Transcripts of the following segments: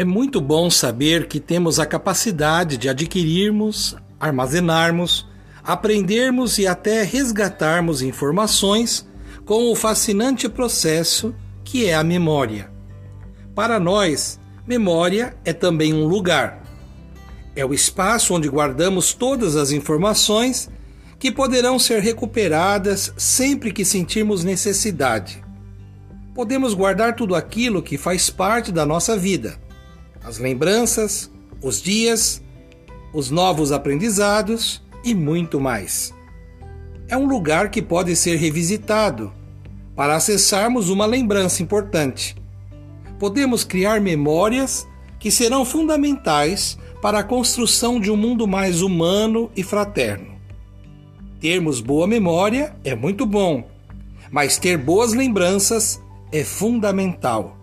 É muito bom saber que temos a capacidade de adquirirmos, armazenarmos, aprendermos e até resgatarmos informações com o fascinante processo que é a memória. Para nós, memória é também um lugar. É o espaço onde guardamos todas as informações que poderão ser recuperadas sempre que sentirmos necessidade. Podemos guardar tudo aquilo que faz parte da nossa vida as lembranças, os dias, os novos aprendizados e muito mais. É um lugar que pode ser revisitado para acessarmos uma lembrança importante. Podemos criar memórias que serão fundamentais para a construção de um mundo mais humano e fraterno. Termos boa memória é muito bom, mas ter boas lembranças é fundamental.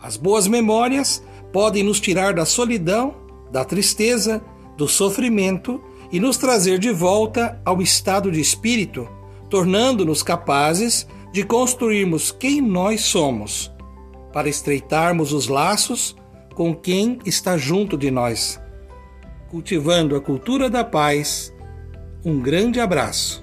As boas memórias podem nos tirar da solidão, da tristeza, do sofrimento e nos trazer de volta ao estado de espírito, tornando-nos capazes de construirmos quem nós somos, para estreitarmos os laços com quem está junto de nós. Cultivando a cultura da paz, um grande abraço.